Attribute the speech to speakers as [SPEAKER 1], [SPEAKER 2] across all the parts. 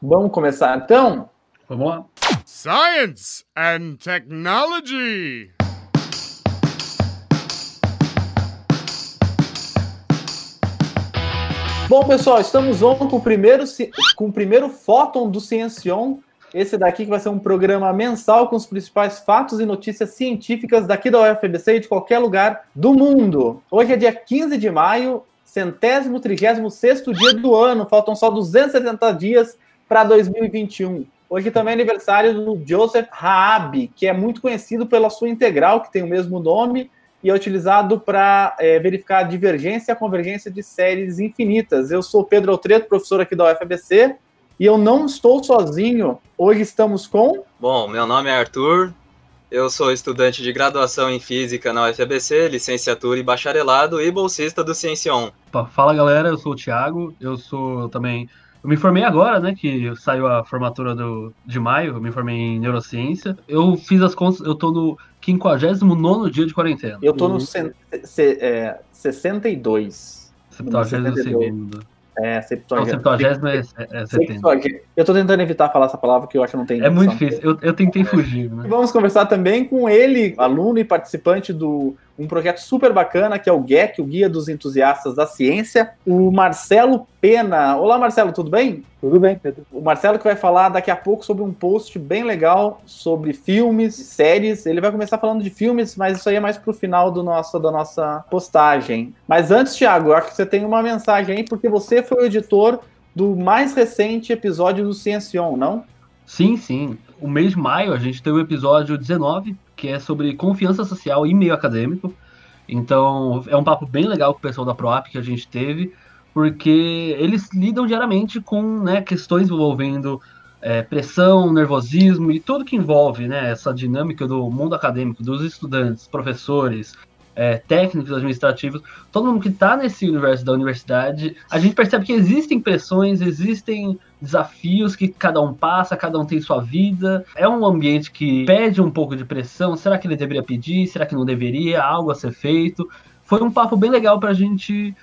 [SPEAKER 1] Vamos começar então?
[SPEAKER 2] Vamos lá.
[SPEAKER 3] Science and Technology.
[SPEAKER 1] Bom, pessoal, estamos on com o primeiro, com o primeiro Fóton do Ciencion. Esse daqui que vai ser um programa mensal com os principais fatos e notícias científicas daqui da UFBC e de qualquer lugar do mundo. Hoje é dia 15 de maio, centésimo, trigésimo sexto dia do ano. Faltam só 270 dias para 2021. Hoje também é aniversário do Joseph Raab, que é muito conhecido pela sua integral, que tem o mesmo nome, e é utilizado para é, verificar a divergência e a convergência de séries infinitas. Eu sou Pedro Altreto, professor aqui da UFABC, e eu não estou sozinho. Hoje estamos com.
[SPEAKER 4] Bom, meu nome é Arthur, eu sou estudante de graduação em Física na UFABC, licenciatura e bacharelado e bolsista do Ciencion.
[SPEAKER 2] Fala galera, eu sou o Thiago, eu sou também eu me formei agora, né? Que saiu a formatura do, de maio, eu me formei em neurociência. Eu fiz as contas, eu tô no 59 dia de quarentena.
[SPEAKER 1] Eu tô no uhum. é, 62.
[SPEAKER 2] 72.
[SPEAKER 1] É,
[SPEAKER 2] septuagésimo. Não, septuagésimo é, é 70.
[SPEAKER 1] Eu tô tentando evitar falar essa palavra que eu acho que não tem.
[SPEAKER 2] É muito difícil, eu, eu tentei fugir. Né?
[SPEAKER 1] Vamos conversar também com ele, aluno e participante do um projeto super bacana que é o GEC, o Guia dos Entusiastas da Ciência, o Marcelo Pena. Olá, Marcelo, tudo bem?
[SPEAKER 5] Tudo bem, Pedro.
[SPEAKER 1] O Marcelo que vai falar daqui a pouco sobre um post bem legal sobre filmes, séries. Ele vai começar falando de filmes, mas isso aí é mais pro final do nosso, da nossa postagem. Mas antes, Thiago, eu acho que você tem uma mensagem aí, porque você foi o editor do mais recente episódio do Ciencion, não?
[SPEAKER 2] Sim, sim. O mês de maio a gente teve o episódio 19, que é sobre confiança social e meio acadêmico. Então, é um papo bem legal com o pessoal da ProApp que a gente teve, porque eles lidam diariamente com né, questões envolvendo é, pressão, nervosismo e tudo que envolve né, essa dinâmica do mundo acadêmico, dos estudantes, professores, é, técnicos administrativos, todo mundo que está nesse universo da universidade, a gente percebe que existem pressões, existem desafios que cada um passa, cada um tem sua vida. É um ambiente que pede um pouco de pressão. Será que ele deveria pedir? Será que não deveria? Algo a ser feito? Foi um papo bem legal para a gente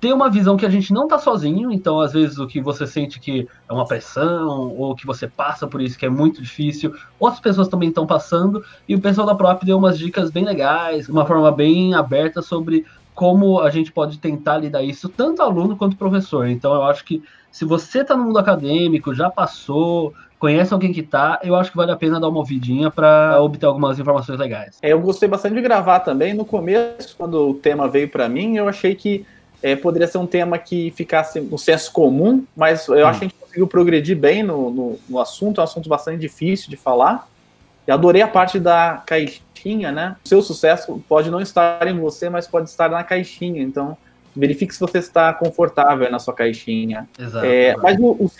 [SPEAKER 2] ter uma visão que a gente não tá sozinho, então às vezes o que você sente que é uma pressão, ou que você passa por isso que é muito difícil, outras pessoas também estão passando, e o pessoal da Prop deu umas dicas bem legais, uma forma bem aberta sobre como a gente pode tentar lidar isso, tanto aluno quanto professor. Então eu acho que se você está no mundo acadêmico, já passou, conhece alguém que tá, eu acho que vale a pena dar uma ouvidinha para obter algumas informações legais.
[SPEAKER 1] É, eu gostei bastante de gravar também. No começo, quando o tema veio para mim, eu achei que é, poderia ser um tema que ficasse no senso comum, mas eu hum. acho que a gente conseguiu progredir bem no, no, no, assunto, é um assunto bastante difícil de falar. E adorei a parte da caixinha, né? O seu sucesso pode não estar em você, mas pode estar na caixinha. Então, verifique se você está confortável na sua caixinha.
[SPEAKER 2] Exato.
[SPEAKER 1] É, mas o, o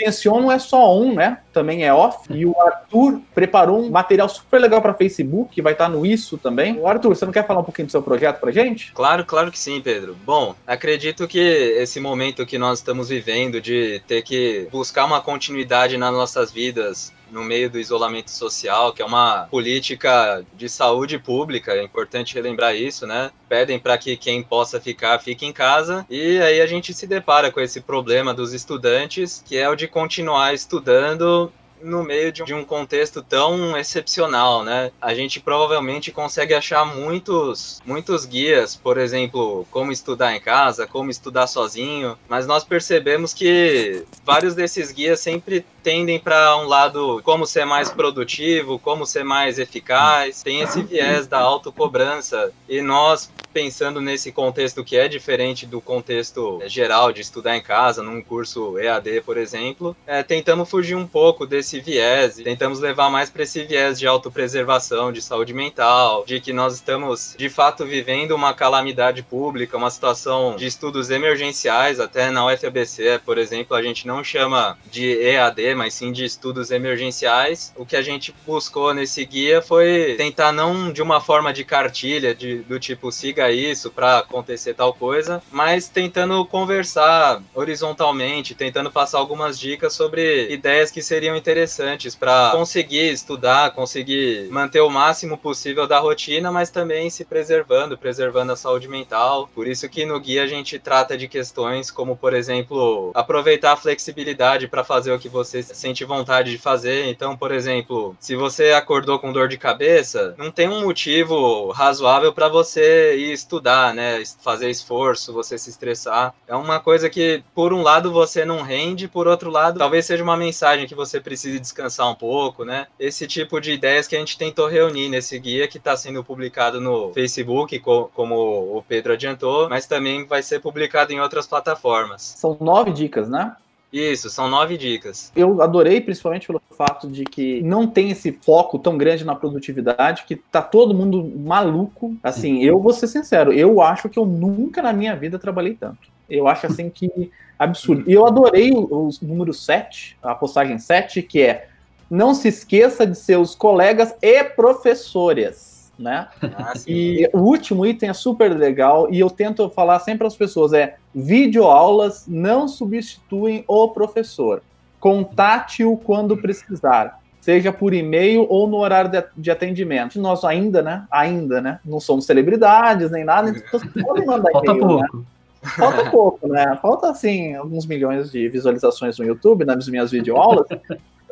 [SPEAKER 1] não é só on, né? Também é off. E o Arthur preparou um material super legal para Facebook, que vai estar no Isso também. O Arthur, você não quer falar um pouquinho do seu projeto para gente?
[SPEAKER 4] Claro, claro que sim, Pedro. Bom, acredito que esse momento que nós estamos vivendo de ter que buscar uma continuidade nas nossas vidas no meio do isolamento social, que é uma política de saúde pública, é importante relembrar isso, né? Pedem para que quem possa ficar fique em casa, e aí a gente se depara com esse problema dos estudantes, que é o de continuar estudando no meio de um contexto tão excepcional, né? A gente provavelmente consegue achar muitos, muitos guias, por exemplo, como estudar em casa, como estudar sozinho, mas nós percebemos que vários desses guias sempre tendem para um lado como ser mais produtivo, como ser mais eficaz, tem esse viés da autocobrança. E nós, pensando nesse contexto que é diferente do contexto geral de estudar em casa, num curso EAD, por exemplo, é, tentamos fugir um pouco desse viés, tentamos levar mais para esse viés de autopreservação, de saúde mental, de que nós estamos de fato vivendo uma calamidade pública, uma situação de estudos emergenciais, até na UFABC, por exemplo, a gente não chama de EAD, mas sim de estudos emergenciais. O que a gente buscou nesse guia foi tentar não de uma forma de cartilha, de, do tipo siga isso para acontecer tal coisa, mas tentando conversar horizontalmente, tentando passar algumas dicas sobre ideias que seriam interessantes para conseguir estudar, conseguir manter o máximo possível da rotina, mas também se preservando, preservando a saúde mental. Por isso que no guia a gente trata de questões como, por exemplo, aproveitar a flexibilidade para fazer o que você sente vontade de fazer. Então, por exemplo, se você acordou com dor de cabeça, não tem um motivo razoável para você ir estudar, né? Fazer esforço, você se estressar. É uma coisa que, por um lado, você não rende, por outro lado, talvez seja uma mensagem que você precise descansar um pouco, né? Esse tipo de ideias que a gente tentou reunir nesse guia que está sendo publicado no Facebook, como o Pedro adiantou, mas também vai ser publicado em outras plataformas.
[SPEAKER 1] São nove dicas, né?
[SPEAKER 4] Isso, são nove dicas.
[SPEAKER 1] Eu adorei, principalmente pelo fato de que não tem esse foco tão grande na produtividade, que tá todo mundo maluco. Assim, eu vou ser sincero, eu acho que eu nunca na minha vida trabalhei tanto. Eu acho assim que absurdo. E eu adorei o, o número 7, a postagem 7, que é não se esqueça de seus colegas e professores né? Ah, e o último item é super legal e eu tento falar sempre às pessoas é videoaulas não substituem o professor. Contate-o quando precisar, seja por e-mail ou no horário de, de atendimento. Nós ainda, né? Ainda, né? Não somos celebridades nem nada, então podem mandar
[SPEAKER 2] Falta e-mail, pouco. Né?
[SPEAKER 1] Falta pouco, né? Falta, assim, alguns milhões de visualizações no YouTube nas minhas videoaulas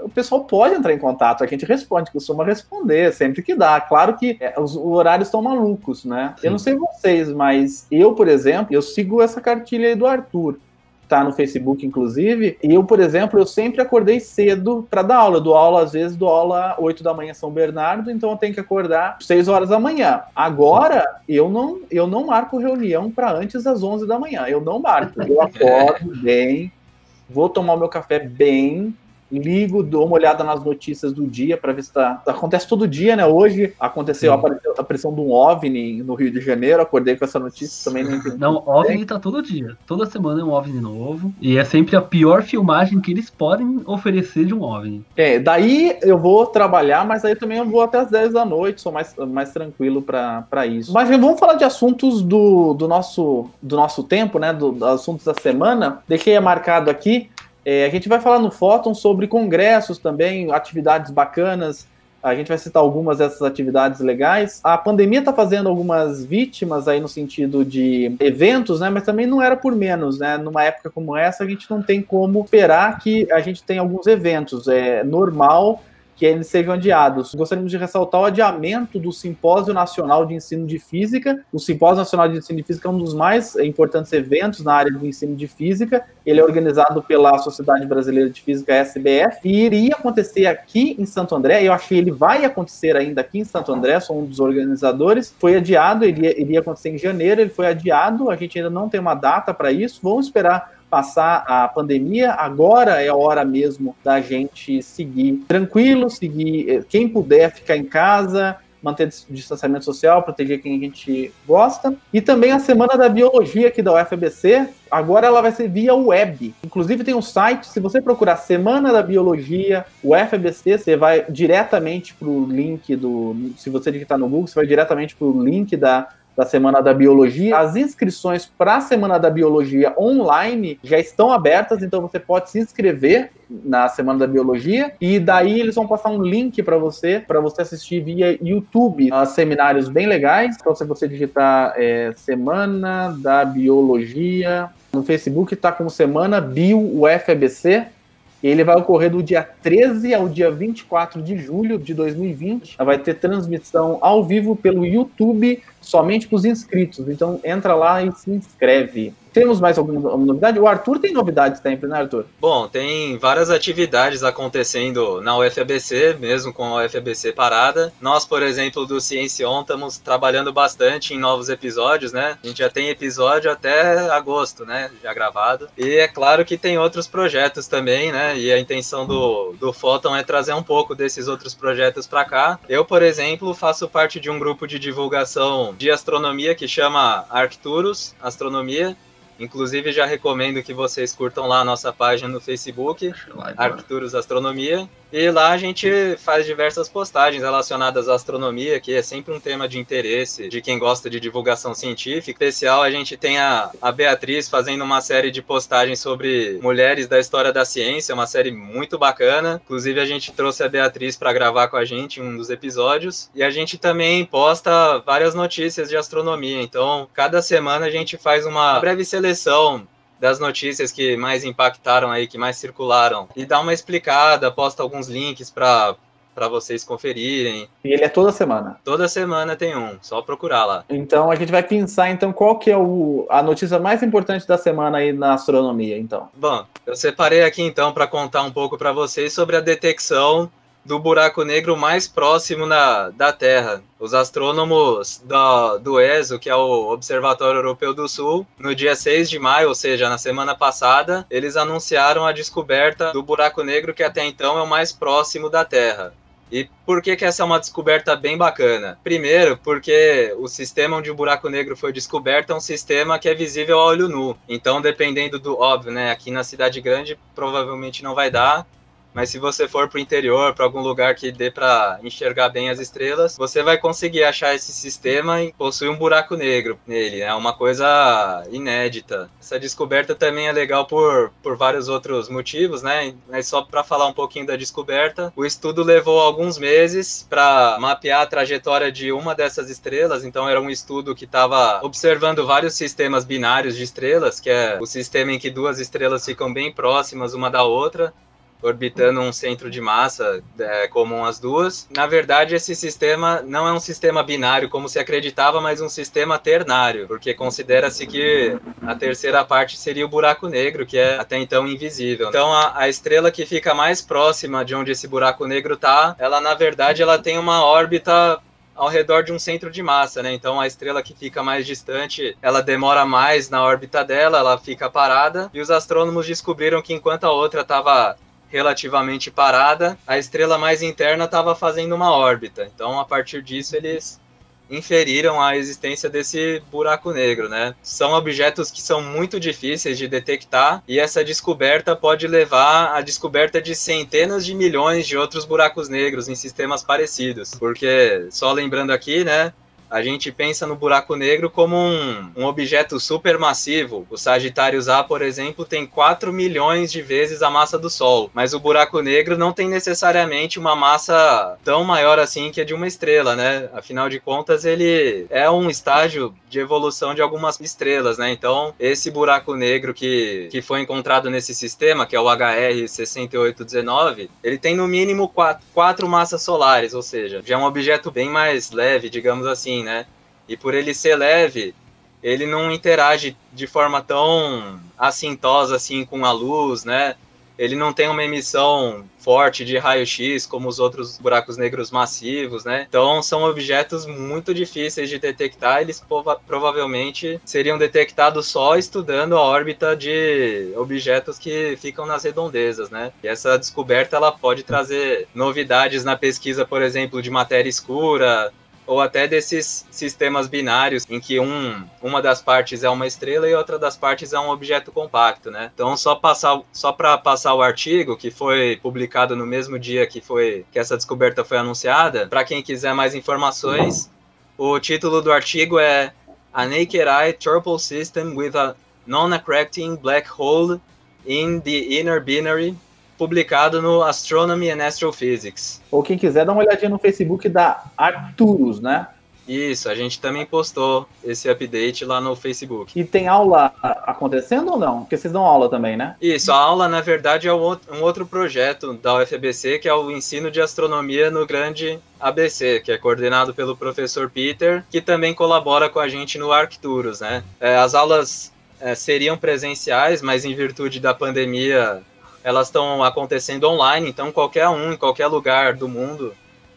[SPEAKER 1] o pessoal pode entrar em contato, a gente responde, costuma responder sempre que dá. Claro que é, os horários estão malucos, né? Sim. Eu não sei vocês, mas eu, por exemplo, eu sigo essa cartilha aí do Arthur tá no Facebook, inclusive. E eu, por exemplo, eu sempre acordei cedo para dar aula. Eu dou aula, às vezes, dou aula 8 da manhã São Bernardo, então eu tenho que acordar 6 horas da manhã. Agora, eu não, eu não marco reunião para antes das 11 da manhã. Eu não marco. Eu acordo bem, vou tomar o meu café bem, ligo, dou uma olhada nas notícias do dia para ver se tá. Acontece todo dia, né? Hoje aconteceu a aparição de um OVNI no Rio de Janeiro, acordei com essa notícia também.
[SPEAKER 2] Não, não OVNI tá todo dia. Toda semana é um OVNI novo. E é sempre a pior filmagem que eles podem oferecer de um OVNI.
[SPEAKER 1] É, daí eu vou trabalhar, mas aí também eu vou até as 10 da noite, sou mais, mais tranquilo para isso. Mas vamos falar de assuntos do, do, nosso, do nosso tempo, né? Do, dos assuntos da semana. Deixei marcado aqui. É, a gente vai falar no Fóton sobre congressos também, atividades bacanas. A gente vai citar algumas dessas atividades legais. A pandemia está fazendo algumas vítimas aí no sentido de eventos, né? Mas também não era por menos, né? Numa época como essa, a gente não tem como esperar que a gente tenha alguns eventos. É normal que eles sejam adiados. Gostaríamos de ressaltar o adiamento do Simpósio Nacional de Ensino de Física. O Simpósio Nacional de Ensino de Física é um dos mais importantes eventos na área do ensino de física. Ele é organizado pela Sociedade Brasileira de Física, SBF, e iria acontecer aqui em Santo André. Eu achei que ele vai acontecer ainda aqui em Santo André, sou um dos organizadores. Foi adiado, ele iria acontecer em janeiro, ele foi adiado, a gente ainda não tem uma data para isso. Vamos esperar passar a pandemia, agora é a hora mesmo da gente seguir tranquilo, seguir eh, quem puder ficar em casa, manter distanciamento social, proteger quem a gente gosta. E também a Semana da Biologia aqui da UFBC, agora ela vai ser via web. Inclusive tem um site, se você procurar Semana da Biologia, UFBC, você vai diretamente para o link do... Se você digitar no Google, você vai diretamente para o link da da Semana da Biologia. As inscrições para a Semana da Biologia online já estão abertas, então você pode se inscrever na Semana da Biologia e daí eles vão passar um link para você, para você assistir via YouTube, a seminários bem legais. Então, se você digitar é, Semana da Biologia no Facebook, está como Semana Bio UFBC. Ele vai ocorrer do dia 13 ao dia 24 de julho de 2020. Vai ter transmissão ao vivo pelo YouTube somente para os inscritos. Então entra lá e se inscreve. Temos mais alguma novidade? O Arthur tem novidades sempre, né, Arthur?
[SPEAKER 4] Bom, tem várias atividades acontecendo na UFABC, mesmo com a UFABC parada. Nós, por exemplo, do Ciencion, estamos trabalhando bastante em novos episódios, né? A gente já tem episódio até agosto, né? Já gravado. E é claro que tem outros projetos também, né? E a intenção do, do Photon é trazer um pouco desses outros projetos para cá. Eu, por exemplo, faço parte de um grupo de divulgação de astronomia que chama Arcturus Astronomia. Inclusive, já recomendo que vocês curtam lá a nossa página no Facebook, Arcturus Astronomia. E lá a gente faz diversas postagens relacionadas à astronomia, que é sempre um tema de interesse de quem gosta de divulgação científica. Em especial, a gente tem a, a Beatriz fazendo uma série de postagens sobre mulheres da história da ciência, uma série muito bacana. Inclusive, a gente trouxe a Beatriz para gravar com a gente em um dos episódios. E a gente também posta várias notícias de astronomia. Então, cada semana a gente faz uma breve seleção das notícias que mais impactaram aí, que mais circularam, e dá uma explicada, posta alguns links para para vocês conferirem.
[SPEAKER 1] E ele é toda semana.
[SPEAKER 4] Toda semana tem um, só procurar lá.
[SPEAKER 1] Então a gente vai pensar então qual que é o, a notícia mais importante da semana aí na astronomia, então.
[SPEAKER 4] Bom, eu separei aqui então para contar um pouco para vocês sobre a detecção do buraco negro mais próximo na, da Terra. Os astrônomos do, do ESO, que é o Observatório Europeu do Sul, no dia 6 de maio, ou seja, na semana passada, eles anunciaram a descoberta do buraco negro que até então é o mais próximo da Terra. E por que, que essa é uma descoberta bem bacana? Primeiro, porque o sistema onde o buraco negro foi descoberto é um sistema que é visível a olho nu. Então, dependendo do óbvio, né? Aqui na cidade grande provavelmente não vai dar, mas se você for para o interior, para algum lugar que dê para enxergar bem as estrelas, você vai conseguir achar esse sistema e possui um buraco negro nele. É uma coisa inédita. Essa descoberta também é legal por, por vários outros motivos, né? Mas só para falar um pouquinho da descoberta, o estudo levou alguns meses para mapear a trajetória de uma dessas estrelas. Então era um estudo que estava observando vários sistemas binários de estrelas, que é o sistema em que duas estrelas ficam bem próximas uma da outra orbitando um centro de massa é, comum às duas. Na verdade, esse sistema não é um sistema binário como se acreditava, mas um sistema ternário, porque considera-se que a terceira parte seria o buraco negro, que é até então invisível. Então, a, a estrela que fica mais próxima de onde esse buraco negro está, ela na verdade ela tem uma órbita ao redor de um centro de massa, né? Então a estrela que fica mais distante, ela demora mais na órbita dela, ela fica parada, e os astrônomos descobriram que enquanto a outra estava relativamente parada, a estrela mais interna estava fazendo uma órbita. Então, a partir disso, eles inferiram a existência desse buraco negro, né? São objetos que são muito difíceis de detectar e essa descoberta pode levar à descoberta de centenas de milhões de outros buracos negros em sistemas parecidos. Porque, só lembrando aqui, né? A gente pensa no buraco negro como um, um objeto supermassivo. O Sagitários A, por exemplo, tem 4 milhões de vezes a massa do Sol, mas o buraco negro não tem necessariamente uma massa tão maior assim que a de uma estrela, né? Afinal de contas, ele é um estágio de evolução de algumas estrelas, né? Então, esse buraco negro que, que foi encontrado nesse sistema, que é o HR 6819, ele tem no mínimo quatro, quatro massas solares, ou seja, já é um objeto bem mais leve, digamos assim assim, né? E por ele ser leve, ele não interage de forma tão assintosa assim com a luz, né? Ele não tem uma emissão forte de raio-x como os outros buracos negros massivos, né? Então são objetos muito difíceis de detectar. Eles provavelmente seriam detectados só estudando a órbita de objetos que ficam nas redondezas, né? E essa descoberta ela pode trazer novidades na pesquisa, por exemplo, de matéria escura, ou até desses sistemas binários em que um, uma das partes é uma estrela e outra das partes é um objeto compacto, né? Então só passar só para passar o artigo que foi publicado no mesmo dia que foi que essa descoberta foi anunciada, para quem quiser mais informações, o título do artigo é A Naked Eye Turple System with a Non-Accreting Black Hole in the Inner Binary publicado no Astronomy and Astrophysics.
[SPEAKER 1] Ou quem quiser dar uma olhadinha no Facebook da Arcturus, né?
[SPEAKER 4] Isso, a gente também postou esse update lá no Facebook.
[SPEAKER 1] E tem aula acontecendo ou não? Porque vocês dão aula também, né?
[SPEAKER 4] Isso, a aula, na verdade, é um outro projeto da UFBC, que é o ensino de astronomia no grande ABC, que é coordenado pelo professor Peter, que também colabora com a gente no Arcturus, né? É, as aulas é, seriam presenciais, mas em virtude da pandemia elas estão acontecendo online, então qualquer um, em qualquer lugar do mundo,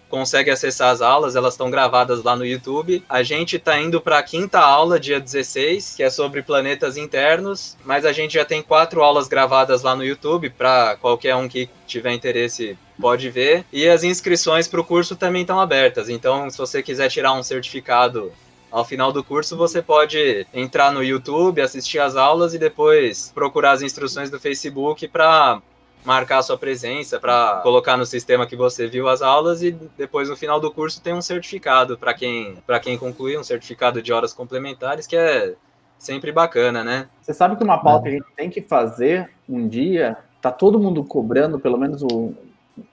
[SPEAKER 4] consegue acessar as aulas, elas estão gravadas lá no YouTube. A gente está indo para a quinta aula, dia 16, que é sobre planetas internos, mas a gente já tem quatro aulas gravadas lá no YouTube, para qualquer um que tiver interesse pode ver. E as inscrições para o curso também estão abertas, então se você quiser tirar um certificado ao final do curso, você pode entrar no YouTube, assistir as aulas e depois procurar as instruções do Facebook para marcar a sua presença, para colocar no sistema que você viu as aulas e depois no final do curso tem um certificado para quem para quem concluir, um certificado de horas complementares que é sempre bacana, né?
[SPEAKER 1] Você sabe que uma pauta que a gente tem que fazer um dia, tá todo mundo cobrando pelo menos o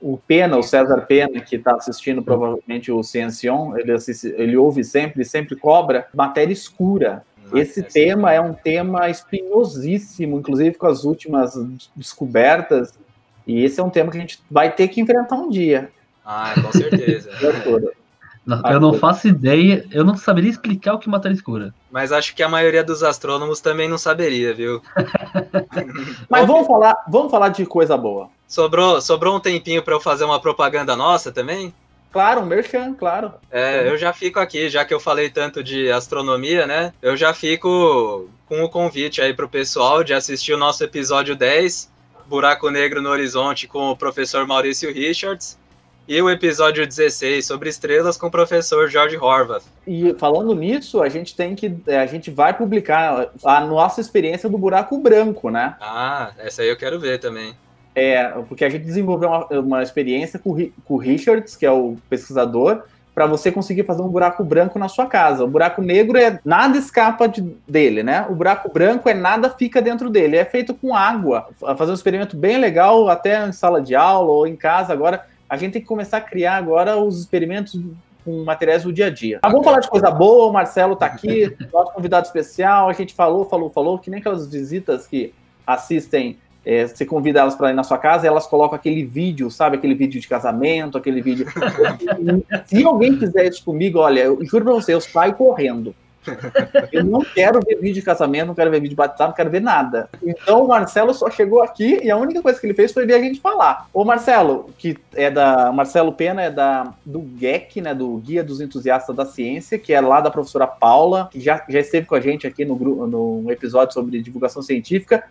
[SPEAKER 1] o Pena, o César Pena, que está assistindo provavelmente o Ciencion, ele, assiste, ele ouve sempre, sempre cobra matéria escura. Esse tema é um tema espinhosíssimo, inclusive com as últimas descobertas. E esse é um tema que a gente vai ter que enfrentar um dia.
[SPEAKER 4] Ah, com certeza.
[SPEAKER 2] eu não faço ideia, eu não saberia explicar o que matéria escura.
[SPEAKER 4] Mas acho que a maioria dos astrônomos também não saberia, viu?
[SPEAKER 1] Mas vamos falar, vamos falar de coisa boa.
[SPEAKER 4] Sobrou, sobrou um tempinho para eu fazer uma propaganda nossa também?
[SPEAKER 1] Claro, um merchan, claro.
[SPEAKER 4] É, eu já fico aqui, já que eu falei tanto de astronomia, né? Eu já fico com o convite aí pro pessoal de assistir o nosso episódio 10, Buraco Negro no Horizonte, com o professor Maurício Richards, e o episódio 16, sobre estrelas, com o professor George Horvath.
[SPEAKER 1] E falando nisso, a gente tem que. A gente vai publicar a nossa experiência do buraco branco, né?
[SPEAKER 4] Ah, essa aí eu quero ver também.
[SPEAKER 1] É, porque a gente desenvolveu uma, uma experiência com, com o Richards, que é o pesquisador, para você conseguir fazer um buraco branco na sua casa. O buraco negro é nada escapa de, dele, né? O buraco branco é nada fica dentro dele. É feito com água. Fazer um experimento bem legal, até em sala de aula ou em casa. Agora, a gente tem que começar a criar agora os experimentos com materiais do dia a dia. Ah, vamos falar de coisa boa, o Marcelo está aqui, nosso convidado especial, a gente falou, falou, falou, que nem aquelas visitas que assistem é, você convida elas para ir na sua casa e elas colocam aquele vídeo, sabe? Aquele vídeo de casamento, aquele vídeo. Se alguém fizer isso comigo, olha, eu juro para você, eu saio correndo. Eu não quero ver vídeo de casamento, não quero ver vídeo de batizado, não quero ver nada. Então o Marcelo só chegou aqui e a única coisa que ele fez foi ver a gente falar. O Marcelo, que é da. Marcelo Pena é da do GEC, né? Do Guia dos Entusiastas da Ciência, que é lá da professora Paula, que já, já esteve com a gente aqui no, no episódio sobre divulgação científica.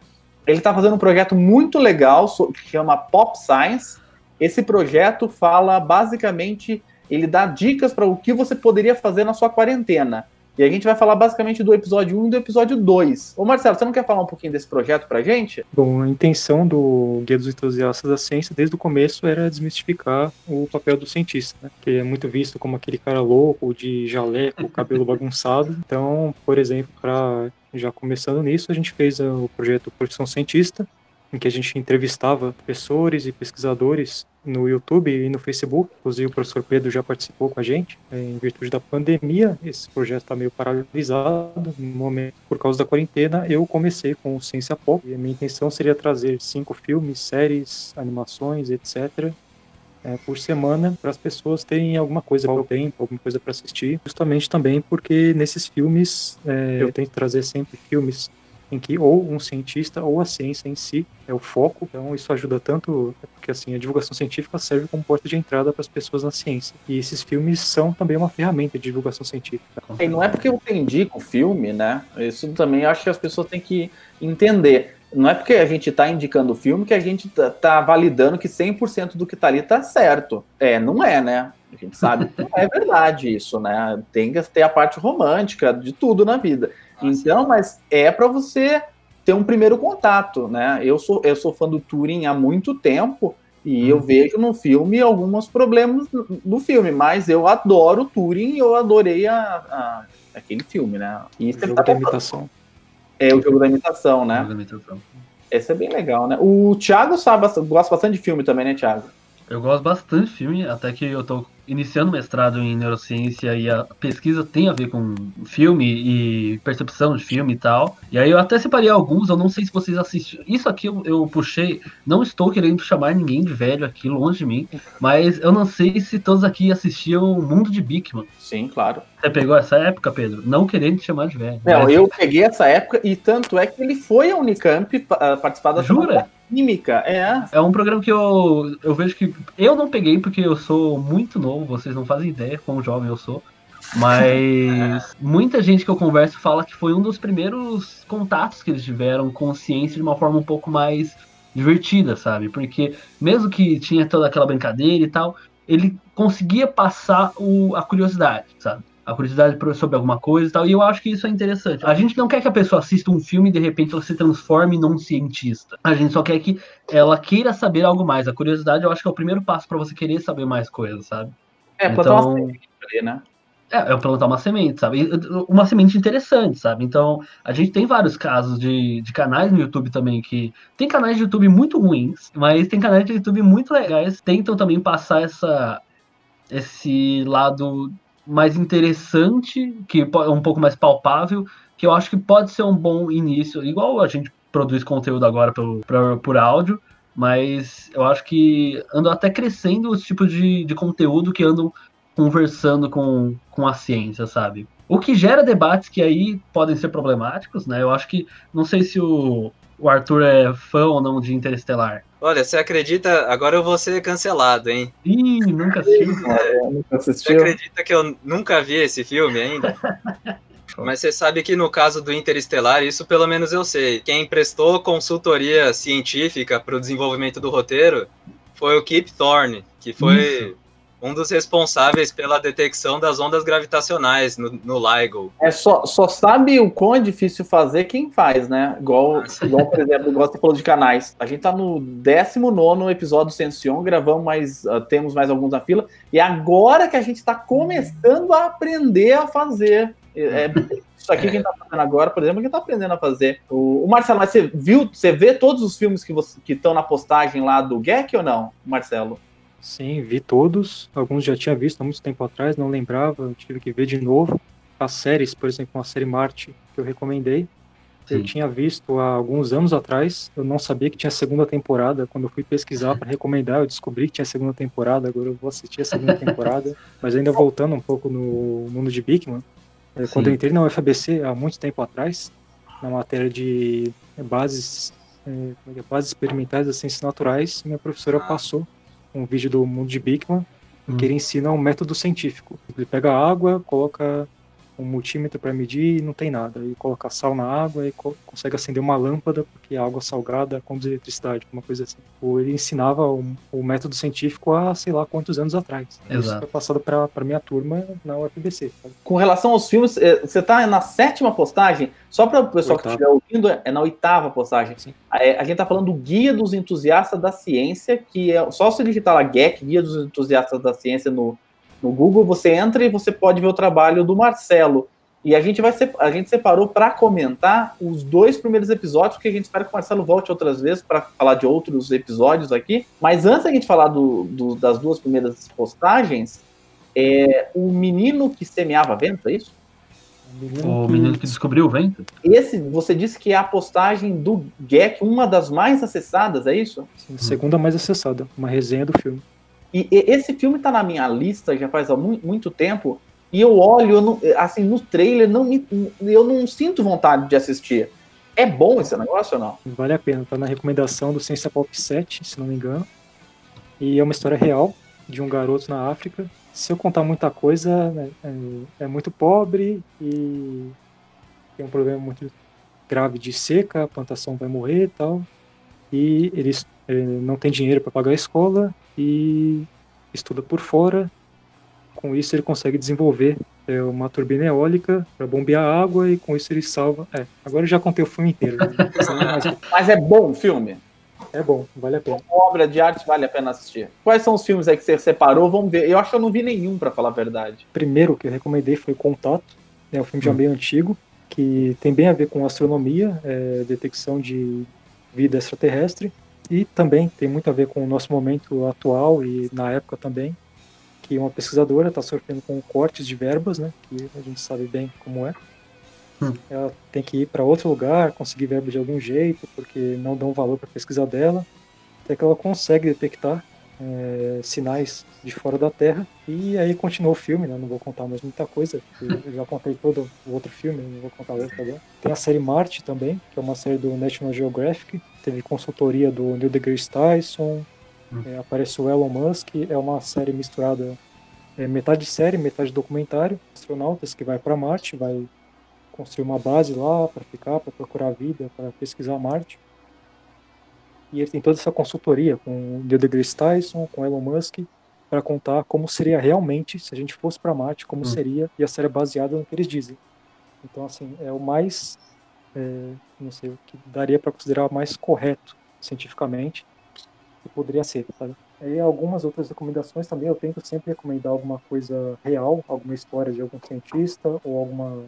[SPEAKER 1] Ele está fazendo um projeto muito legal que chama Pop Science. Esse projeto fala basicamente, ele dá dicas para o que você poderia fazer na sua quarentena. E a gente vai falar basicamente do episódio 1 e do episódio 2. Ô Marcelo, você não quer falar um pouquinho desse projeto pra gente?
[SPEAKER 5] Bom, a intenção do Guia dos Entusiastas da Ciência desde o começo era desmistificar o papel do cientista, né? que é muito visto como aquele cara louco, de jaleco, cabelo bagunçado. Então, por exemplo, para já começando nisso, a gente fez o projeto Profissão Cientista, em que a gente entrevistava professores e pesquisadores no YouTube e no Facebook. Inclusive, o professor Pedro já participou com a gente. É, em virtude da pandemia, esse projeto está meio paralisado. No momento, por causa da quarentena, eu comecei com o Ciência Pop. E a minha intenção seria trazer cinco filmes, séries, animações, etc., é, por semana para as pessoas terem alguma coisa ao tempo, alguma coisa para assistir. Justamente também porque nesses filmes é, eu tento trazer sempre filmes em que ou um cientista ou a ciência em si é o foco. Então isso ajuda tanto porque assim a divulgação científica serve como porta de entrada para as pessoas na ciência. E esses filmes são também uma ferramenta de divulgação científica.
[SPEAKER 1] E não é porque eu indico o filme, né? Isso também acho que as pessoas têm que entender não é porque a gente está indicando o filme que a gente está tá validando que 100% do que está ali está certo. É, não é, né? A gente sabe que não é verdade isso, né? Tem que ter a parte romântica de tudo na vida. Nossa. Então, mas é para você ter um primeiro contato, né? Eu sou, eu sou fã do Turing há muito tempo e hum. eu vejo no filme alguns problemas do filme, mas eu adoro o Turing e eu adorei a, a aquele filme, né?
[SPEAKER 5] E o jogo tá da imitação.
[SPEAKER 1] É o jogo da imitação, né? O jogo da imitação. Esse é bem legal, né? O Thiago sabe, gosta bastante de filme também, né, Thiago?
[SPEAKER 2] Eu gosto bastante de filme, até que eu tô iniciando mestrado em neurociência e a pesquisa tem a ver com filme e percepção de filme e tal. E aí eu até separei alguns, eu não sei se vocês assistiram. Isso aqui eu, eu puxei, não estou querendo chamar ninguém de velho aqui, longe de mim, mas eu não sei se todos aqui assistiam o Mundo de Bikman.
[SPEAKER 1] Sim, claro.
[SPEAKER 2] Você pegou essa época, Pedro? Não querendo te chamar de velho.
[SPEAKER 1] Não, mas... eu peguei essa época e tanto é que ele foi à Unicamp participar da
[SPEAKER 2] Jura?
[SPEAKER 1] Química, é.
[SPEAKER 2] É um programa que eu, eu vejo que. Eu não peguei porque eu sou muito novo, vocês não fazem ideia quão jovem eu sou. Mas muita gente que eu converso fala que foi um dos primeiros contatos que eles tiveram com ciência de uma forma um pouco mais divertida, sabe? Porque mesmo que tinha toda aquela brincadeira e tal, ele conseguia passar o, a curiosidade, sabe? A curiosidade sobre alguma coisa e tal. E eu acho que isso é interessante. A gente não quer que a pessoa assista um filme e de repente ela se transforme num cientista. A gente só quer que ela queira saber algo mais. A curiosidade eu acho que é o primeiro passo para você querer saber mais coisas, sabe?
[SPEAKER 1] É, plantar então, uma semente ali, né?
[SPEAKER 2] É, é plantar uma semente, sabe? Uma semente interessante, sabe? Então, a gente tem vários casos de, de canais no YouTube também que. Tem canais de YouTube muito ruins, mas tem canais de YouTube muito legais. Tentam também passar essa, esse lado mais interessante, que é um pouco mais palpável, que eu acho que pode ser um bom início, igual a gente produz conteúdo agora por, por, por áudio, mas eu acho que andam até crescendo os tipos de, de conteúdo que andam conversando com, com a ciência, sabe? O que gera debates que aí podem ser problemáticos, né? Eu acho que, não sei se o, o Arthur é fã ou não de Interestelar.
[SPEAKER 4] Olha, você acredita? Agora eu vou ser cancelado, hein?
[SPEAKER 2] Ih, nunca assisti.
[SPEAKER 1] Nunca
[SPEAKER 4] Você
[SPEAKER 1] assistiu?
[SPEAKER 4] acredita que eu nunca vi esse filme ainda? Mas você sabe que no caso do Interestelar, isso pelo menos eu sei. Quem prestou consultoria científica para o desenvolvimento do roteiro foi o Kip Thorne, que foi um dos responsáveis pela detecção das ondas gravitacionais no, no LIGO.
[SPEAKER 1] É só, só sabe o quão é difícil fazer quem faz, né? Igual, igual por exemplo, igual você falou de canais. A gente tá no 19 episódio do Sension, gravamos mais, ah, temos mais alguns na fila, e agora que a gente tá começando a aprender a fazer. É, é- isso aqui que a gente tá fazendo agora, por exemplo, que tá aprendendo a fazer. O, o Marcelo, mas você viu, você vê todos os filmes que você- que estão na postagem lá do GEC ou não, Marcelo?
[SPEAKER 5] Sim, vi todos. Alguns já tinha visto há muito tempo atrás, não lembrava, eu tive que ver de novo. As séries, por exemplo, a série Marte, que eu recomendei, eu
[SPEAKER 2] Sim.
[SPEAKER 5] tinha visto há alguns anos atrás. Eu não sabia que tinha segunda temporada. Quando eu fui pesquisar para recomendar, eu descobri que tinha segunda temporada. Agora eu vou assistir a segunda temporada. Mas ainda voltando um pouco no mundo de Bigman, eh, quando
[SPEAKER 2] Sim.
[SPEAKER 5] eu entrei na UFABC há muito tempo atrás, na matéria de bases, eh, como é é? bases experimentais das ciências naturais, minha professora passou um vídeo do mundo de Bigman, em que
[SPEAKER 2] Hum.
[SPEAKER 5] ele ensina um método científico. Ele pega água, coloca um multímetro para medir e não tem nada. E coloca sal na água e co- consegue acender uma lâmpada, porque a água salgada conduz eletricidade, uma coisa assim. Ou ele ensinava o, o método científico há sei lá quantos anos atrás. Isso
[SPEAKER 2] Exato.
[SPEAKER 5] foi passado para minha turma na UFBC.
[SPEAKER 1] Com relação aos filmes, eh, você tá na sétima postagem, só para o pessoal que
[SPEAKER 5] Oitava.
[SPEAKER 1] estiver ouvindo, é na oitava postagem.
[SPEAKER 5] Sim.
[SPEAKER 1] É, a gente tá falando do Guia dos Entusiastas da Ciência, que é só se digitar lá GEC, Guia dos Entusiastas da Ciência no, no Google, você entra e você pode ver o trabalho do Marcelo. E a gente vai a gente separou para comentar os dois primeiros episódios, porque a gente espera que o Marcelo volte outras vezes para falar de outros episódios aqui. Mas antes da gente falar do- do- das duas primeiras postagens, é, o menino que semeava vento, é isso?
[SPEAKER 5] Menino
[SPEAKER 2] O menino que descobriu o vento?
[SPEAKER 1] Esse, você disse que é a postagem do GEC, uma das mais acessadas, é isso?
[SPEAKER 5] sim, a segunda mais acessada, uma resenha do filme.
[SPEAKER 1] E, e esse filme tá na minha lista já faz há mu- muito tempo, e eu olho, eu não- assim, no trailer, não me, eu não sinto vontade de assistir. É bom esse negócio ou não?
[SPEAKER 5] Vale a pena, tá na recomendação do Ciência Pop 7, se não me engano. E é uma história real de um garoto na África. Se eu contar muita coisa, né, é, é muito pobre e tem um problema muito grave de seca, a plantação vai morrer e tal. E ele es- eh, não tem dinheiro para pagar a escola e estuda por fora. Com isso ele consegue desenvolver é, uma turbina eólica para bombear água e com isso ele salva. É, agora eu já contei o filme inteiro. né? Mas
[SPEAKER 1] é bom o filme?
[SPEAKER 5] é bom, vale a pena.
[SPEAKER 1] Obra de arte vale a pena assistir. Quais são os filmes aí que você separou? Vamos ver. Eu acho que eu não vi nenhum, para falar a verdade.
[SPEAKER 5] Primeiro que eu recomendei foi Contato, é um filme já meio antigo, que tem bem a ver com astronomia, é, detecção de vida extraterrestre, e também tem muito a ver com o nosso momento atual e na época também, que uma pesquisadora está sofrendo com cortes de verbas, né, que a gente sabe bem como é.
[SPEAKER 2] Hum.
[SPEAKER 5] Ela tem que ir para outro lugar, conseguir verba de algum jeito, porque não dão valor para a pesquisa dela, até que ela consegue detectar é, sinais de fora da Terra. E aí continua o filme, né? Não vou contar mais muita coisa, eu já contei todo o outro filme, não vou contar o outro agora. Tem a série Marte também, que é uma série do National Geographic. Teve consultoria do Neil deGrasse Tyson,
[SPEAKER 2] Hum.
[SPEAKER 5] é, aparece o Elon Musk. É uma série misturada, é, metade série, metade documentário. Astronautas que vai para Marte, vai construir uma base lá para ficar, para procurar vida, para pesquisar Marte. E ele tem toda essa consultoria com o Neil deGrasse Tyson, com Elon Musk, para contar como seria realmente se a gente fosse para Marte, como
[SPEAKER 2] Hum.
[SPEAKER 5] seria, e a série é baseada no que eles dizem. Então, assim, é o mais, é, não sei, o que daria para considerar mais correto cientificamente que poderia ser, sabe? E algumas outras recomendações também, eu tento sempre recomendar alguma coisa real, alguma história de algum cientista ou alguma,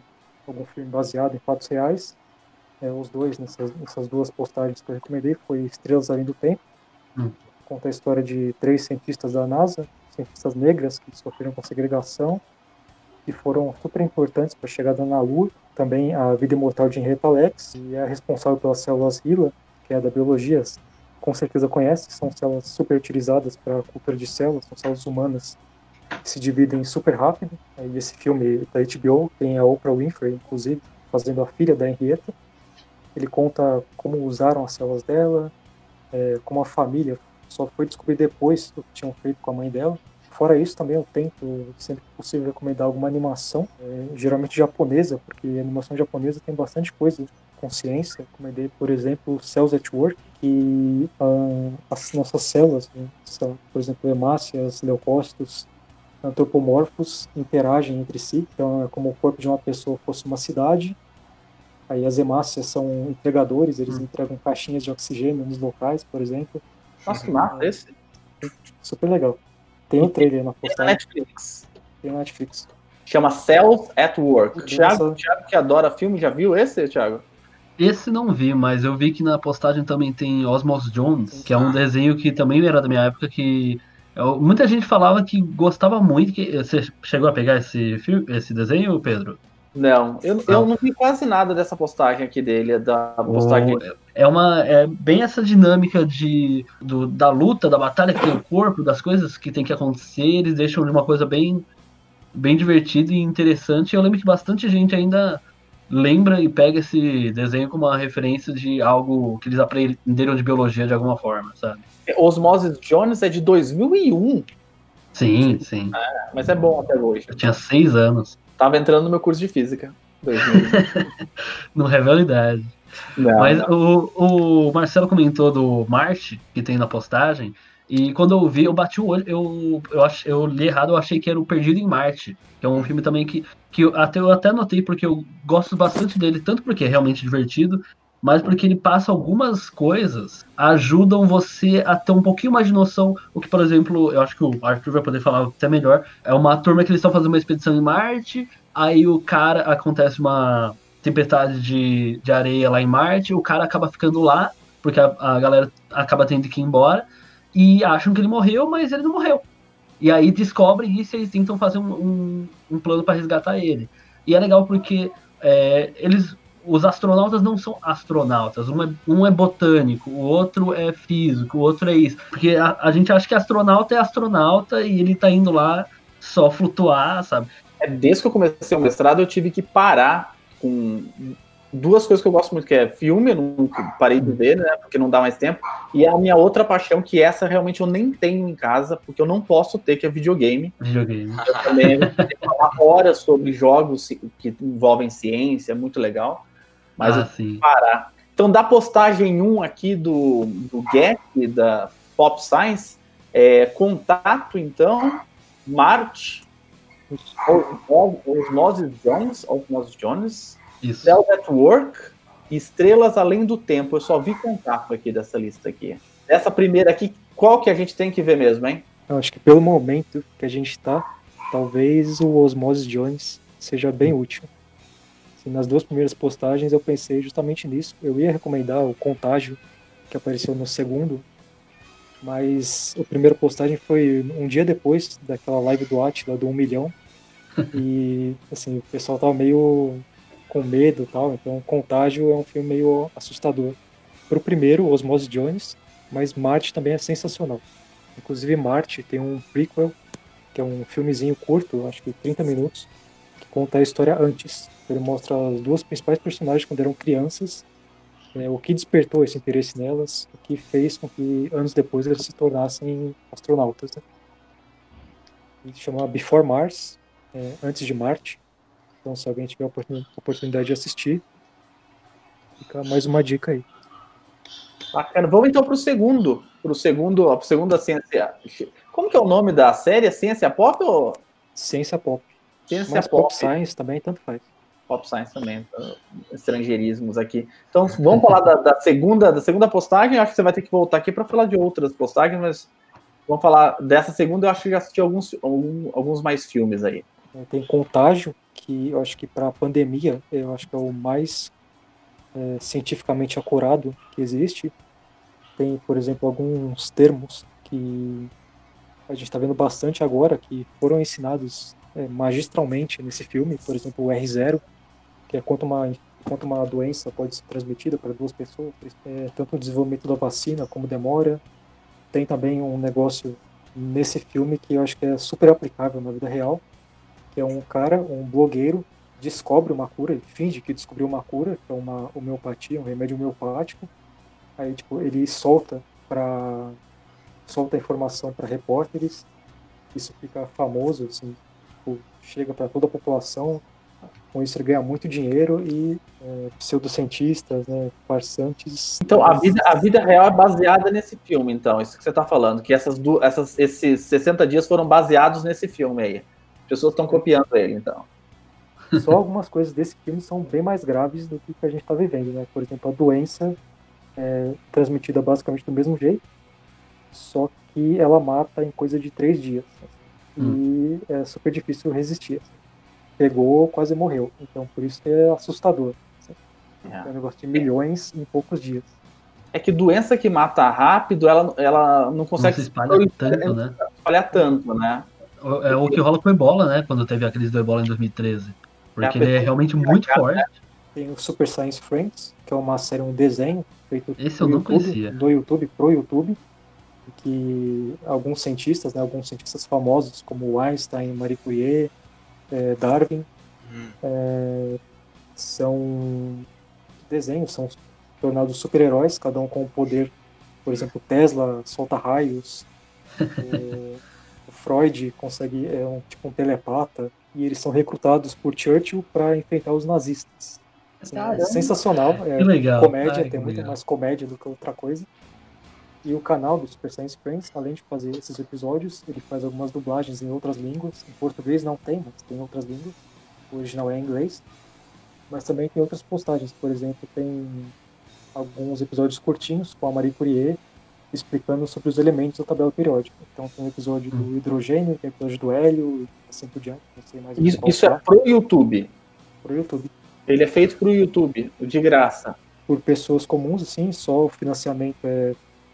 [SPEAKER 5] algum filme baseado em fatos reais. É, os dois nessas, nessas duas postagens que eu recomendei foi Estrelas Além do Tempo.
[SPEAKER 2] Hum.
[SPEAKER 5] Conta a história de três cientistas da NASA, cientistas negras que sofreram com segregação que foram super importantes para a chegada na Lua. Também a vida imortal de Henrietta Lacks, e é responsável pelas células HeLa, que é da biologia, com certeza conhece, são células super utilizadas para a cultura de células, são células humanas que se dividem super rápido. E esse filme da HBO tem a Oprah Winfrey, inclusive, fazendo a filha da Henrietta. Ele conta como usaram as células dela, é, como a família só foi descobrir depois do que tinham feito com a mãe dela. Fora isso, também eu tento, sempre que possível, recomendar alguma animação, é, geralmente japonesa, porque animação japonesa tem bastante coisa com ciência. Recomendei, por exemplo, Cells at Work, que ah, as nossas células, né, por exemplo, hemácias, leucócitos, antropomorfos, interagem entre si. Então, é como o corpo de uma pessoa fosse uma cidade. Aí as hemácias são entregadores, eles hum. entregam caixinhas de oxigênio nos locais, por exemplo.
[SPEAKER 1] Nossa, que massa esse.
[SPEAKER 5] Super legal. Tem um trailer na postagem. Tem
[SPEAKER 1] na Netflix.
[SPEAKER 5] Tem na Netflix.
[SPEAKER 1] Chama Cells at Work. Thiago, Thiago, que adora filme, já viu esse, Thiago?
[SPEAKER 2] Esse não vi, mas eu vi que na postagem também tem Osmos Jones, que é um desenho que também era da minha época, que eu, muita gente falava que gostava muito. Que, você chegou a pegar esse, filme, esse desenho, Pedro?
[SPEAKER 1] Não, eu não. eu não vi quase nada dessa postagem aqui dele, da postagem. O,
[SPEAKER 2] é uma é bem essa dinâmica de do, da luta, da batalha que tem o corpo, das coisas que tem que acontecer, eles deixam de uma coisa bem bem divertida e interessante. Eu lembro que bastante gente ainda lembra e pega esse desenho como uma referência de algo que eles aprenderam de biologia de alguma forma, sabe?
[SPEAKER 1] Osmosis Jones é de 2001.
[SPEAKER 2] Sim, sim.
[SPEAKER 1] É, mas é bom até hoje.
[SPEAKER 2] Eu tinha seis anos.
[SPEAKER 1] Tava entrando no meu curso de física.
[SPEAKER 2] no Revela Idade. Não, mas não. O, o Marcelo comentou do Marte, que tem na postagem, e quando eu vi, eu bati o olho, eu, eu, ach, eu li errado, eu achei que era o Perdido em Marte, que é um filme também que, que eu, até, eu até notei, porque eu gosto bastante dele, tanto porque é realmente divertido, mas porque ele passa algumas coisas ajudam você a ter um pouquinho mais de noção. O que, por exemplo, eu acho que o Arthur vai poder falar até melhor. É uma turma que eles estão fazendo uma expedição em Marte, aí o cara acontece uma tempestade de, de areia lá em Marte, o cara acaba ficando lá, porque a, a galera acaba tendo que ir embora e acham que ele morreu, mas ele não morreu. E aí descobrem isso e eles tentam fazer um, um, um plano para resgatar ele. E é legal porque é, eles, os astronautas não são astronautas. Um é, um é botânico, o outro é físico, o outro é isso. Porque a, a gente acha que astronauta é astronauta e ele tá indo lá só flutuar, sabe?
[SPEAKER 1] É desde que eu comecei o mestrado eu tive que parar com duas coisas que eu gosto muito, que é filme, eu não parei de ver, né, porque não dá mais tempo, e a minha outra paixão, que essa realmente eu nem tenho em casa, porque eu não posso ter, que é videogame.
[SPEAKER 2] Videogame.
[SPEAKER 1] Eu também falar horas sobre jogos que envolvem ciência, é muito legal, mas ah, eu que parar. Então, da postagem 1 aqui do, do Gap, da Pop Science, é, contato, então, Marte, Osmosis Jones, Osmosis Jones, isso. Cell at Work Estrelas Além do Tempo. Eu só vi contato aqui dessa lista aqui. Essa primeira aqui, qual que a gente tem que ver mesmo, hein?
[SPEAKER 5] Eu acho que pelo momento que a gente está, talvez o Osmosis Jones seja bem útil. Assim, nas duas primeiras postagens eu pensei justamente nisso. Eu ia recomendar o Contágio, que apareceu no segundo, mas a primeira postagem foi um dia depois daquela live do Atila do 1 milhão. E assim, o pessoal tava meio com medo e tal. Então, Contágio é um filme meio assustador. Pro primeiro, Osmose Jones, mas Marte também é sensacional. Inclusive, Marte tem um prequel, que é um filmezinho curto, acho que 30 minutos, que conta a história antes. Ele mostra as duas principais personagens quando eram crianças, é, o que despertou esse interesse nelas, o que fez com que anos depois eles se tornassem astronautas. Né? Ele chama Before Mars, é, Antes de Marte. Então, se alguém tiver a oportunidade de assistir, fica mais uma dica aí.
[SPEAKER 1] Bacana. Vamos então para o segundo. Para o segundo, a segunda ciência. Como que é o nome da série? Ciência Pop ou?
[SPEAKER 5] Ciência Pop.
[SPEAKER 1] Ciência Mas Pop.
[SPEAKER 5] Pop Science também, tanto faz.
[SPEAKER 1] Pop Science também, então, estrangeirismos aqui. Então, vamos falar da, da, segunda, da segunda postagem. Acho que você vai ter que voltar aqui para falar de outras postagens, mas vamos falar dessa segunda. Eu acho que já assisti alguns, alguns mais filmes aí.
[SPEAKER 5] Tem Contágio, que eu acho que para a pandemia, eu acho que é o mais é, cientificamente acurado que existe. Tem, por exemplo, alguns termos que a gente está vendo bastante agora, que foram ensinados é, magistralmente nesse filme, por exemplo, o R0, que é quanto uma, quanto uma doença pode ser transmitida para duas pessoas, é, tanto o desenvolvimento da vacina como demora. Tem também um negócio nesse filme que eu acho que é super aplicável na vida real, que é um cara, um blogueiro, descobre uma cura, ele finge que descobriu uma cura, que é uma homeopatia, um remédio homeopático. Aí, tipo, ele solta para solta a informação para repórteres. Isso fica famoso, assim, tipo, chega para toda a população. Com isso ele ganha muito dinheiro e é, pseudocientistas, né, farsantes.
[SPEAKER 1] Então a vida, a vida real é baseada nesse filme, então, isso que você está falando, que essas, essas, esses 60 dias foram baseados nesse filme aí. As pessoas estão copiando ele, então.
[SPEAKER 5] Só algumas coisas desse filme são bem mais graves do que, que a gente está vivendo, né? Por exemplo, a doença é transmitida basicamente do mesmo jeito, só que ela mata em coisa de três dias. Hum. E é super difícil resistir. Pegou, quase morreu. Então, por isso que é assustador. É. é um negócio de milhões em poucos dias.
[SPEAKER 1] É que doença que mata rápido, ela, ela não consegue
[SPEAKER 2] não se espalha tanto, né?
[SPEAKER 1] Espalhar tanto, né?
[SPEAKER 2] É o que rola com o Ebola, né? Quando teve a crise do Ebola em 2013. Porque é ele é realmente muito forte. Né?
[SPEAKER 5] Tem o Super Science Friends, que é uma série, um desenho feito
[SPEAKER 2] Esse eu não
[SPEAKER 5] YouTube,
[SPEAKER 2] conhecia.
[SPEAKER 5] do YouTube pro YouTube, que alguns cientistas, né, alguns cientistas famosos como Einstein, Marie Curie, é, Darwin, hum. é, são desenhos, são tornados super-heróis, cada um com um poder. Por exemplo, Tesla solta raios, o, o Freud consegue é um tipo um telepata e eles são recrutados por Churchill para enfrentar os nazistas. Assim, é sensacional, é
[SPEAKER 2] legal.
[SPEAKER 5] comédia,
[SPEAKER 2] Ai,
[SPEAKER 5] tem muito
[SPEAKER 2] legal.
[SPEAKER 5] mais comédia do que outra coisa. E o canal do Super Science Friends, além de fazer esses episódios, ele faz algumas dublagens em outras línguas. Em português não tem, mas tem outras línguas. O original é em inglês. Mas também tem outras postagens. Por exemplo, tem alguns episódios curtinhos com a Marie Curie explicando sobre os elementos da tabela periódica. Então tem o episódio do hidrogênio, tem o episódio do hélio, assim por diante. Não sei mais
[SPEAKER 1] Isso, isso é pro YouTube.
[SPEAKER 5] pro YouTube.
[SPEAKER 1] Ele é feito pro YouTube, de graça.
[SPEAKER 5] Por pessoas comuns, assim, só o financiamento é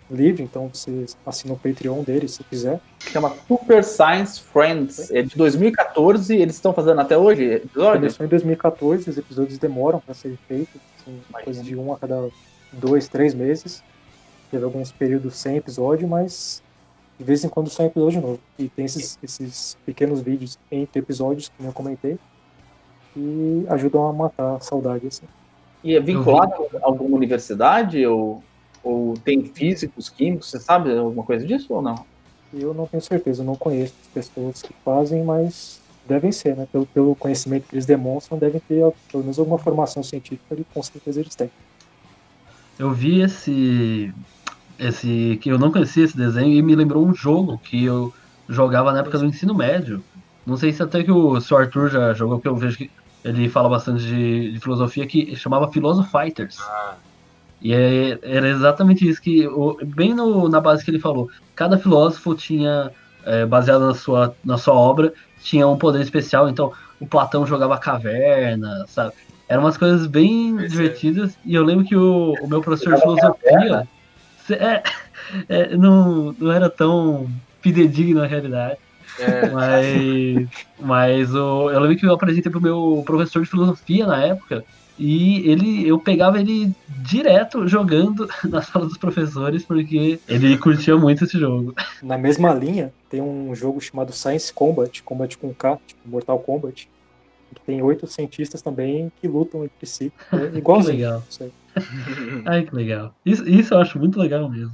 [SPEAKER 5] livre, então você assina o Patreon dele se quiser.
[SPEAKER 1] Chama Super Science Friends. É de 2014, eles estão fazendo até hoje episódios?
[SPEAKER 5] Começou em 2014, os episódios demoram para serem feitos, assim, coisa de um a cada dois, três meses. Teve alguns períodos sem episódio, mas de vez em quando sai episódio novo. E tem esses, esses pequenos vídeos entre episódios, que eu comentei, que ajudam a matar a saudade, assim.
[SPEAKER 1] E é vinculado a alguma universidade? Ou, ou tem físicos, químicos? Você sabe alguma coisa disso ou não?
[SPEAKER 5] Eu não tenho certeza, eu não conheço as pessoas que fazem, mas devem ser, né? Pelo, pelo conhecimento que eles demonstram, devem ter pelo menos alguma formação científica e com certeza eles têm.
[SPEAKER 2] Eu vi esse. esse. que eu não conhecia esse desenho e me lembrou um jogo que eu jogava na época do ensino médio. Não sei se até que o Sr. Arthur já jogou, porque eu vejo que ele fala bastante de, de filosofia, que chamava Philosophyters.
[SPEAKER 4] Ah,
[SPEAKER 2] E é- era exatamente isso que, o- bem no- na base que ele falou, cada filósofo tinha, é, baseado na sua, na sua obra, tinha um poder especial. Então, o Platão jogava caverna, sabe? Eram umas coisas bem
[SPEAKER 4] Pois é.
[SPEAKER 2] divertidas. E eu lembro que o, o meu professor de filosofia é, é, não, não era tão fidedigno na realidade.
[SPEAKER 4] é,
[SPEAKER 2] Mas, mas o, eu lembro que eu apresentei pro meu professor de filosofia na época. E ele, eu pegava ele direto jogando na sala dos professores, porque ele curtia muito esse jogo.
[SPEAKER 5] Na mesma linha, tem um jogo chamado Science Combat, Combat com K, tipo Mortal Kombat, que tem oito cientistas também que lutam entre si. É igualzinho.
[SPEAKER 2] legal.
[SPEAKER 5] isso aí.
[SPEAKER 2] Ai, que legal. Isso, isso eu acho muito legal mesmo.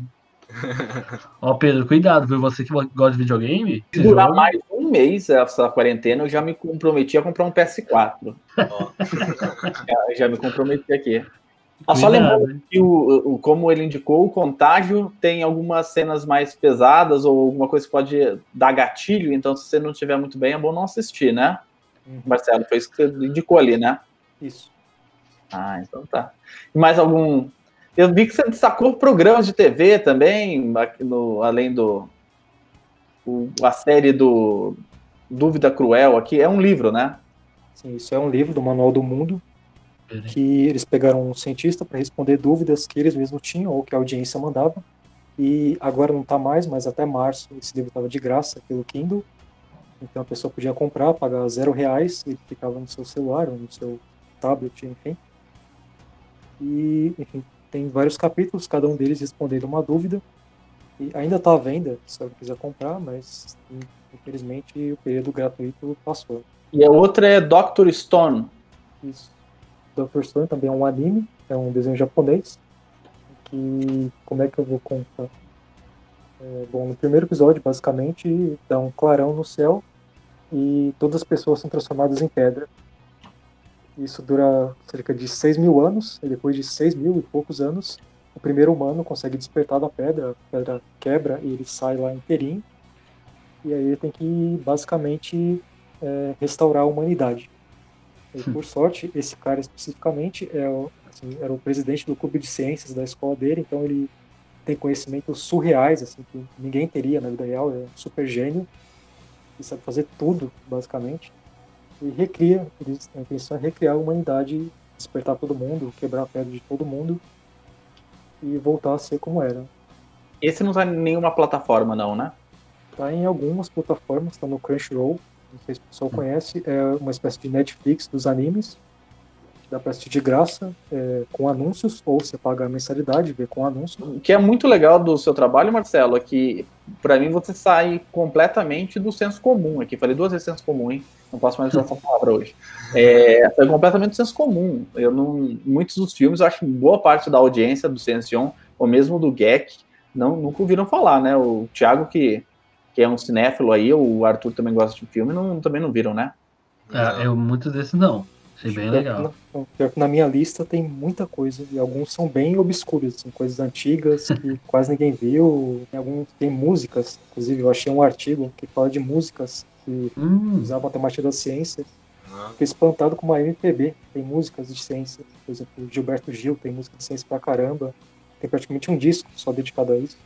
[SPEAKER 2] Ó, Pedro, cuidado, viu? Você que gosta de videogame.
[SPEAKER 1] Se durar mais mês essa quarentena, eu já me comprometi a comprar um PS4.
[SPEAKER 4] ó,
[SPEAKER 1] Já, já me comprometi aqui. Ah, só lembrando
[SPEAKER 2] hein?
[SPEAKER 1] que, o, o- como ele indicou, o contágio tem algumas cenas mais pesadas ou alguma coisa que pode dar gatilho, então se você não estiver muito bem, é bom não assistir, né?
[SPEAKER 5] Uhum.
[SPEAKER 1] Marcelo, foi isso que você indicou ali, né?
[SPEAKER 5] Isso.
[SPEAKER 1] Ah, então tá. E mais algum. Eu vi que você destacou programas de TV também, no, além do. O- a série do Dúvida Cruel aqui. É um livro, né?
[SPEAKER 5] Sim, isso é um livro do Manual do Mundo, que eles pegaram um cientista para responder dúvidas que eles mesmos tinham ou que a audiência mandava. E agora não está mais, mas até março esse livro estava de graça pelo Kindle. Então a pessoa podia comprar, pagar zero reais, e ficava no seu celular ou no seu tablet, enfim. E, enfim, tem vários capítulos, cada um deles respondendo uma dúvida. E ainda está à venda, se alguém quiser comprar, mas infelizmente o período gratuito passou.
[SPEAKER 1] E a outra é Doctor Stone.
[SPEAKER 5] Isso. Doctor Stone também é um anime, é um desenho japonês. Que como é que eu vou contar? É, bom, no primeiro episódio, basicamente, dá um clarão no céu e todas as pessoas são transformadas em pedra. Isso dura cerca de 6 mil anos, e depois de 6 mil e poucos anos, o primeiro humano consegue despertar da pedra, a pedra quebra e ele sai lá inteirinho. E aí ele tem que, basicamente, é, restaurar a humanidade. E, por sorte, esse cara especificamente é o, assim, era o presidente do clube de ciências da escola dele, então ele tem conhecimentos surreais, assim, que ninguém teria na vida real, é um super gênio, e sabe fazer tudo, basicamente. E recria, a intenção é recriar a humanidade, despertar todo mundo, quebrar a pedra de todo mundo e voltar a ser como era.
[SPEAKER 1] Esse não tá em nenhuma plataforma, não, né?
[SPEAKER 5] Tá em algumas plataformas, tá no Crunchyroll, não sei se o pessoal conhece, é uma espécie de Netflix dos animes, dá para assistir de graça, é, com anúncios, ou você paga a mensalidade, vê com anúncios.
[SPEAKER 1] O que é muito legal do seu trabalho, Marcelo, é que, para mim, você sai completamente do senso comum. Aqui, falei duas vezes senso comum, hein? Não posso mais usar essa palavra hoje. É, sai completamente do senso comum. Eu não, muitos dos filmes, eu acho que boa parte da audiência do Sension, ou mesmo do GEC, não, nunca ouviram falar, né? O Thiago, que, que é um cinéfilo aí, o Arthur também gosta de filme, não, também não viram, né?
[SPEAKER 2] Ah, eu, muitos desses não. Achei bem legal.
[SPEAKER 5] Pior que na minha lista tem muita coisa, e alguns são bem obscuros, assim, coisas antigas que quase ninguém viu. Tem alguns tem músicas, inclusive eu achei um artigo que fala de músicas que hum. usavam a temática da ciência. Ah. Fiquei espantado com uma MPB, tem músicas de ciência. Por exemplo, Gilberto Gil tem música de ciência pra caramba. Tem praticamente um disco só dedicado a isso.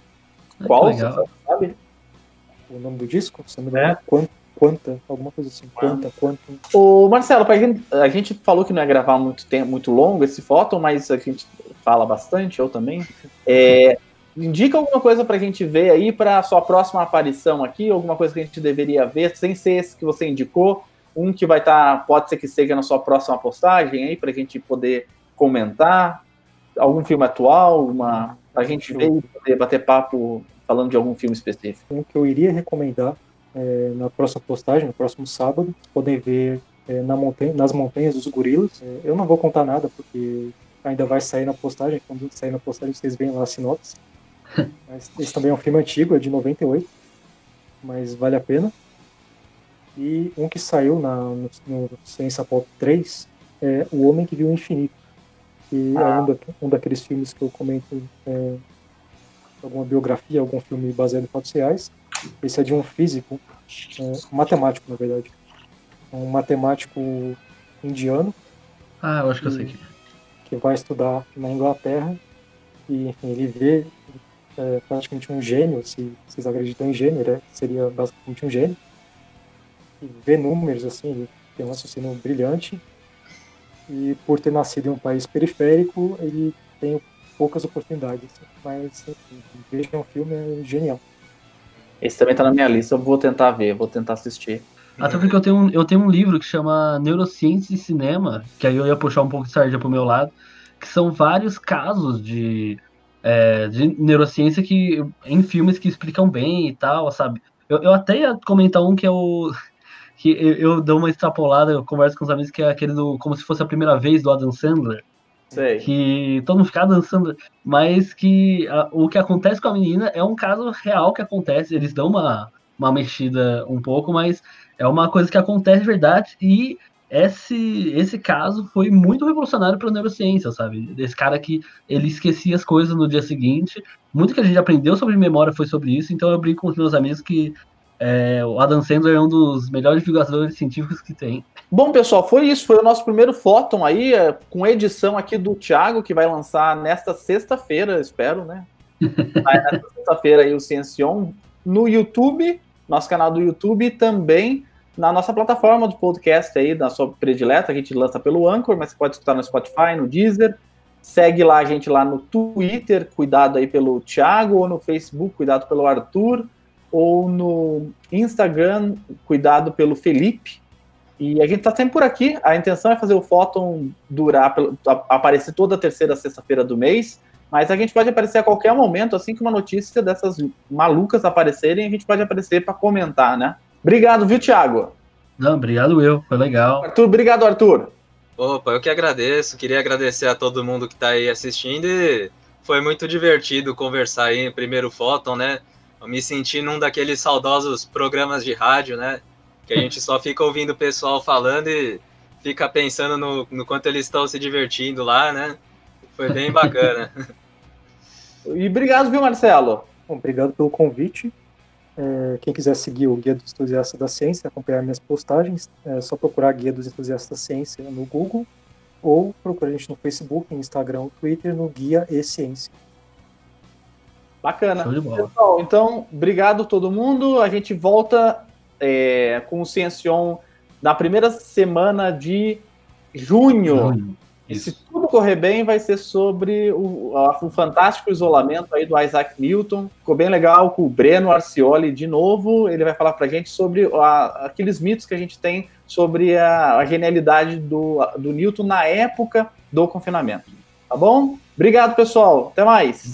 [SPEAKER 1] Qual? Você sabe?
[SPEAKER 5] O nome do disco? Você me lembra? É. Quanto? Quanta, alguma coisa assim. Quanta, quanto.
[SPEAKER 1] Ô, Marcelo, a gente falou que não ia gravar muito tempo, muito longo esse foto, mas a gente fala bastante, eu também. É, indica alguma coisa pra gente ver aí para sua próxima aparição aqui, alguma coisa que a gente deveria ver, sem ser esse que você indicou, um que vai estar, tá, pode ser que seja na sua próxima postagem aí, pra gente poder comentar, algum filme atual, uma, pra gente ver e poder bater papo falando de algum filme específico.
[SPEAKER 5] Um que eu iria recomendar é, na próxima postagem, no próximo sábado. Podem ver é, na montanha, nas montanhas dos gorilas. É, eu não vou contar nada, porque ainda vai sair na postagem. Quando sair na postagem, vocês veem lá a sinopse. Mas esse também é um filme antigo, é de 98, mas vale a pena. E um que saiu na, no, no Ciência Pop 3 é O Homem que Viu o Infinito, que é ah. é um, da, um, daqueles filmes que eu comento alguma biografia, algum filme baseado em fatos reais. Esse é de um físico, um matemático, na verdade. Um matemático indiano.
[SPEAKER 2] Ah, eu acho que, que eu sei que.
[SPEAKER 5] Que vai estudar na Inglaterra. E, enfim, ele vê é, praticamente um gênio, se vocês acreditam em gênio, né? seria basicamente um gênio. E vê números, assim, ele tem um raciocínio brilhante. E por ter nascido em um país periférico, ele tem poucas oportunidades. Mas, enfim, vejam um filme, é genial.
[SPEAKER 1] Esse também tá na minha lista, eu vou tentar ver, vou tentar assistir.
[SPEAKER 2] Até porque eu tenho, um, eu tenho um livro que chama Neurociência e Cinema, que aí eu ia puxar um pouco de sardinha pro meu lado, que são vários casos de, é, de neurociência que em filmes que explicam bem e tal, sabe? Eu, eu até ia comentar um que é o. que eu, eu dou uma extrapolada, eu converso com os amigos, que é aquele do Como se fosse a primeira vez do Adam Sandler.
[SPEAKER 1] Sei.
[SPEAKER 2] Que todo mundo fica dançando, mas que a, o que acontece com a menina é um caso real que acontece. Eles dão uma, uma mexida um pouco, mas é uma coisa que acontece de verdade e esse, esse caso foi muito revolucionário para a neurociência, sabe? Desse cara que ele esquecia as coisas no dia seguinte. Muito que a gente aprendeu sobre memória foi sobre isso, então eu brinco com os meus amigos que é, o Adam Sandler é um dos melhores divulgadores científicos que tem.
[SPEAKER 1] Bom, pessoal, foi isso. Foi o nosso primeiro Fóton aí, é, com edição aqui do Thiago, que vai lançar nesta sexta-feira, espero, né? Vai nesta sexta-feira aí o Ciencion no YouTube, nosso canal do YouTube e também na nossa plataforma do podcast aí, na sua predileta, a gente lança pelo Anchor, mas você pode escutar no Spotify, no Deezer. Segue lá a gente lá no Twitter, cuidado aí pelo Thiago, ou no Facebook, cuidado pelo Arthur ou no Instagram, cuidado pelo Felipe. E a gente está sempre por aqui. A intenção é fazer o Fóton durar, aparecer toda a terceira sexta-feira do mês. Mas a gente pode aparecer a qualquer momento, assim que uma notícia dessas malucas aparecerem, a gente pode aparecer para comentar, né? Obrigado, viu, Thiago?
[SPEAKER 2] Não, obrigado eu, foi legal.
[SPEAKER 1] Arthur, obrigado, Arthur.
[SPEAKER 4] Opa, eu que agradeço. Queria agradecer a todo mundo que está aí assistindo e foi muito divertido conversar aí em primeiro Fóton, né? Eu me senti num daqueles saudosos programas de rádio, né? Que a gente só fica ouvindo o pessoal falando e fica pensando no, no quanto eles estão se divertindo lá, né? Foi bem bacana.
[SPEAKER 1] E obrigado, viu, Marcelo?
[SPEAKER 5] Bom, obrigado pelo convite. É, quem quiser seguir o Guia dos Entusiastas da Ciência, acompanhar minhas postagens, é só procurar Guia dos Entusiastas da Ciência no Google ou procurar a gente no Facebook, Instagram, Twitter, no Guia e Ciência.
[SPEAKER 1] Bacana. Pessoal, então, obrigado a todo mundo. A gente volta é, com o Ciencion na primeira semana de junho. junho. E se tudo correr bem, vai ser sobre o, o, fantástico isolamento aí do Isaac Newton. Ficou bem legal com o Breno Arcioli de novo. Ele vai falar pra gente sobre a, aqueles mitos que a gente tem sobre a, a genialidade do, do Newton na época do confinamento. Tá bom? Obrigado, pessoal. Até mais.